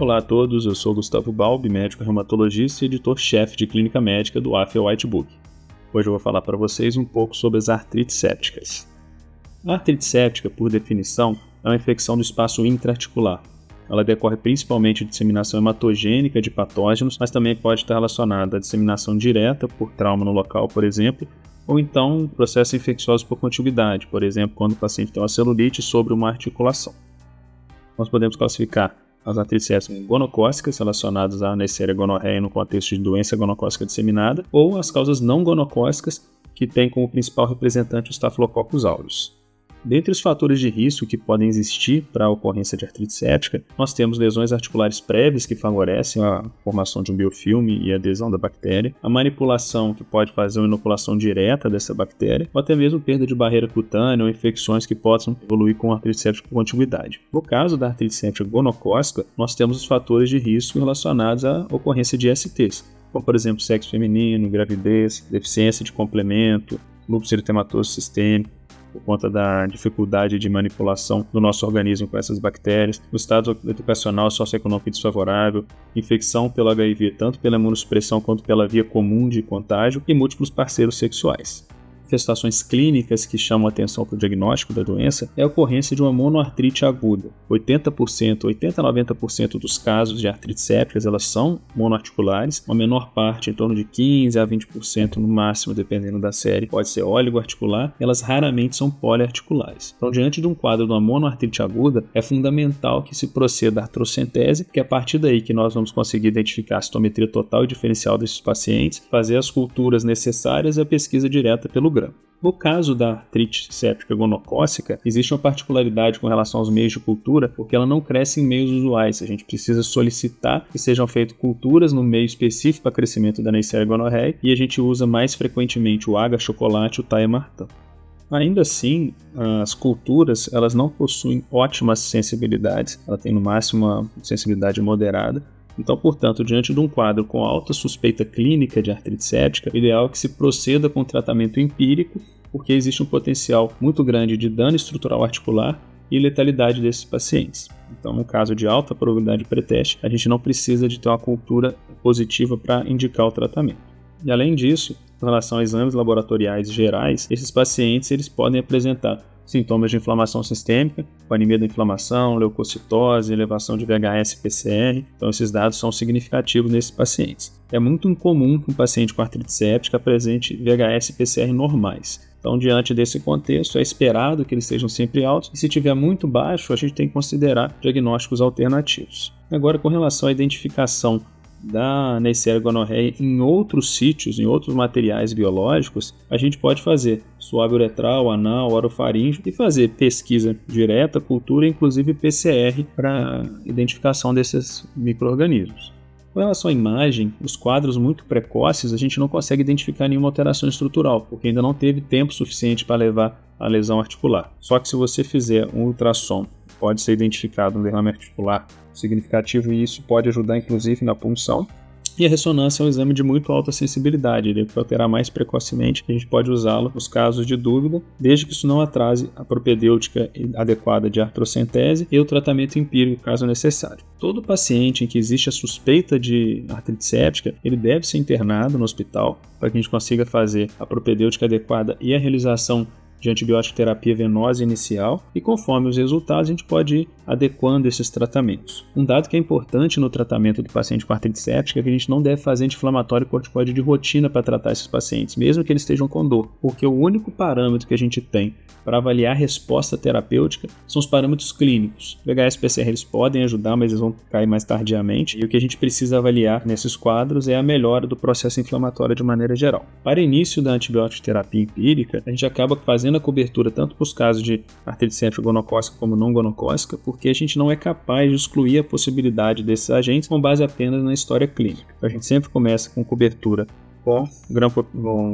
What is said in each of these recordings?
Olá a todos, eu sou Gustavo Balbi, médico reumatologista e editor-chefe de clínica médica do AFIA Whitebook. Hoje eu vou falar para vocês um pouco sobre as artrites sépticas. A artrite séptica, por definição, é uma infecção do espaço intraarticular. Ela decorre principalmente de disseminação hematogênica de patógenos, mas também pode estar relacionada à disseminação direta por trauma no local, por exemplo, ou então processos infecciosos por contiguidade, por exemplo, quando o paciente tem uma celulite sobre uma articulação. Nós podemos classificar as artrites gonocócicas relacionadas à Neisseria gonorreia no contexto de doença gonocócica disseminada, ou as causas não gonocócicas que têm como principal representante o Staphylococcus aureus. Dentre os fatores de risco que podem existir para a ocorrência de artrite séptica, nós temos lesões articulares prévias que favorecem a formação de um biofilme e adesão da bactéria, a manipulação que pode fazer uma inoculação direta dessa bactéria, ou até mesmo perda de barreira cutânea ou infecções que possam evoluir com artrite séptica com antiguidade. No caso da artrite séptica gonocócica, nós temos os fatores de risco relacionados à ocorrência de STs, como por exemplo sexo feminino, gravidez, deficiência de complemento, lúpus eritematoso sistêmico, por conta da dificuldade de manipulação do nosso organismo com essas bactérias, o estado educacional socioeconômico desfavorável, infecção pelo HIV tanto pela imunossupressão quanto pela via comum de contágio e múltiplos parceiros sexuais manifestações clínicas que chamam atenção para o diagnóstico da doença é a ocorrência de uma monoartrite aguda. 80%, 80 a 90% dos casos de artrite sépticas elas são monoarticulares, uma menor parte, em torno de 15 a 20% no máximo, dependendo da série, pode ser articular. elas raramente são poliarticulares. Então, diante de um quadro de uma monoartrite aguda, é fundamental que se proceda a artrocentese, que é a partir daí que nós vamos conseguir identificar a citometria total e diferencial desses pacientes, fazer as culturas necessárias e a pesquisa direta pelo no caso da artrite séptica gonocócica, existe uma particularidade com relação aos meios de cultura, porque ela não cresce em meios usuais. A gente precisa solicitar que sejam feitas culturas no meio específico para crescimento da Neisseria gonorreia e a gente usa mais frequentemente o agar chocolate o Thaia martã. Ainda assim, as culturas elas não possuem ótimas sensibilidades, ela tem no máximo uma sensibilidade moderada, então, portanto, diante de um quadro com alta suspeita clínica de artrite séptica, o ideal é que se proceda com tratamento empírico, porque existe um potencial muito grande de dano estrutural articular e letalidade desses pacientes. Então, no caso de alta probabilidade de preteste, a gente não precisa de ter uma cultura positiva para indicar o tratamento. E além disso, em relação a exames laboratoriais gerais, esses pacientes eles podem apresentar sintomas de inflamação sistêmica, com anemia da inflamação, leucocitose, elevação de VHS-PCR. Então, esses dados são significativos nesses pacientes. É muito incomum que um paciente com artrite séptica apresente VHS-PCR normais. Então, diante desse contexto, é esperado que eles sejam sempre altos, e se tiver muito baixo, a gente tem que considerar diagnósticos alternativos. Agora, com relação à identificação da Neisseria gonorreia em outros sítios, em outros materiais biológicos, a gente pode fazer suave uretral, anal, orofaringe e fazer pesquisa direta, cultura, inclusive PCR para identificação desses micro-organismos. Com relação à imagem, os quadros muito precoces a gente não consegue identificar nenhuma alteração estrutural, porque ainda não teve tempo suficiente para levar a lesão articular. Só que se você fizer um ultrassom, pode ser identificado um derrame articular significativo e isso pode ajudar inclusive na punção. E a ressonância é um exame de muito alta sensibilidade, ele operar mais precocemente, a gente pode usá-lo nos casos de dúvida, desde que isso não atrase a propedêutica adequada de artrocentese e o tratamento empírico, caso necessário. Todo paciente em que existe a suspeita de artrite séptica, ele deve ser internado no hospital para que a gente consiga fazer a propedêutica adequada e a realização de antibiótico terapia venosa inicial e conforme os resultados a gente pode ir adequando esses tratamentos. Um dado que é importante no tratamento do paciente com artrite séptica é que a gente não deve fazer anti-inflamatório corticoide de rotina para tratar esses pacientes, mesmo que eles estejam com dor, porque o único parâmetro que a gente tem para avaliar a resposta terapêutica são os parâmetros clínicos. O VHS-PCR eles podem ajudar, mas eles vão cair mais tardiamente, e o que a gente precisa avaliar nesses quadros é a melhora do processo inflamatório de maneira geral. Para início da antibiótico terapia empírica, a gente acaba fazendo fazendo a cobertura tanto para os casos de artrite séptica gonocócica como não gonocócica, porque a gente não é capaz de excluir a possibilidade desses agentes com base apenas na história clínica. A gente sempre começa com cobertura com gram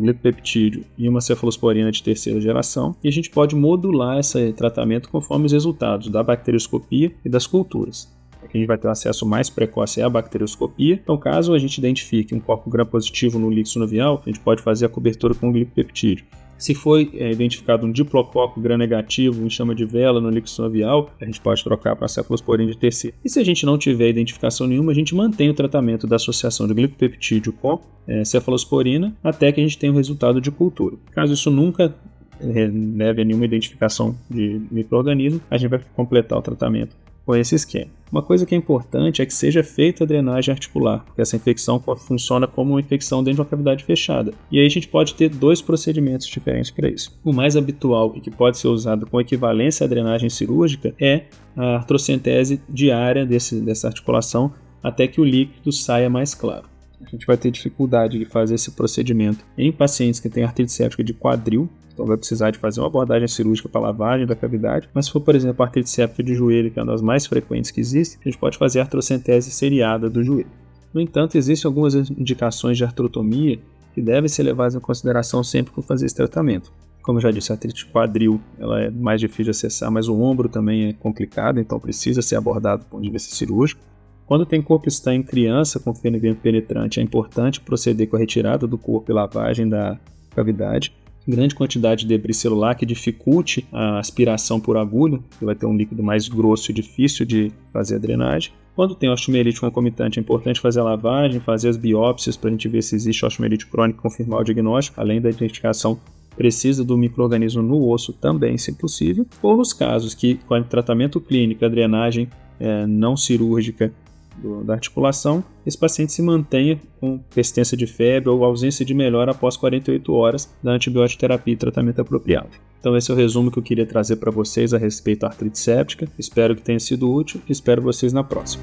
lipopeptídeo e uma cefalosporina de terceira geração, e a gente pode modular esse tratamento conforme os resultados da bacterioscopia e das culturas. Aqui a gente vai ter um acesso mais precoce à bacterioscopia. Então, caso a gente identifique um copo gram positivo no líquido sinovial, a gente pode fazer a cobertura com glipopeptídeo. Se foi é, identificado um diplococo gram-negativo em chama de vela no líquido sinovial, a gente pode trocar para cefalosporina de terceira. E se a gente não tiver identificação nenhuma, a gente mantém o tratamento da associação de glipopeptídeo com é, cefalosporina até que a gente tenha o resultado de cultura. Caso isso nunca é, leve a nenhuma identificação de microorganismo, a gente vai completar o tratamento com esse esquema. Uma coisa que é importante é que seja feita a drenagem articular, porque essa infecção funciona como uma infecção dentro de uma cavidade fechada. E aí a gente pode ter dois procedimentos diferentes para isso. O mais habitual e que pode ser usado com equivalência à drenagem cirúrgica é a artrocentese diária desse, dessa articulação até que o líquido saia mais claro. A gente vai ter dificuldade de fazer esse procedimento em pacientes que têm artrite séptica de quadril, então vai precisar de fazer uma abordagem cirúrgica para lavagem da cavidade. Mas se for, por exemplo, artrite séptica de joelho, que é uma das mais frequentes que existe, a gente pode fazer artrocentese seriada do joelho. No entanto, existem algumas indicações de artrotomia que devem ser levadas em consideração sempre que fazer esse tratamento. Como eu já disse, a artrite quadril ela é mais difícil de acessar, mas o ombro também é complicado, então precisa ser abordado do ponto de vista cirúrgico. Quando tem corpo estranho em criança com fenogrampo penetrante, é importante proceder com a retirada do corpo e lavagem da cavidade grande quantidade de debris celular que dificulte a aspiração por agulha, que vai ter um líquido mais grosso e difícil de fazer a drenagem. Quando tem osteomielite concomitante, é importante fazer a lavagem, fazer as biópsias para a gente ver se existe osteomielite crônica confirmar o diagnóstico, além da identificação precisa do microorganismo no osso também, se possível. Ou nos casos que, com tratamento clínico, a drenagem é, não cirúrgica do, da articulação, esse paciente se mantenha com persistência de febre ou ausência de melhora após 48 horas da antibiótico terapia e tratamento apropriado. Então esse é o resumo que eu queria trazer para vocês a respeito da artrite séptica. Espero que tenha sido útil e espero vocês na próxima.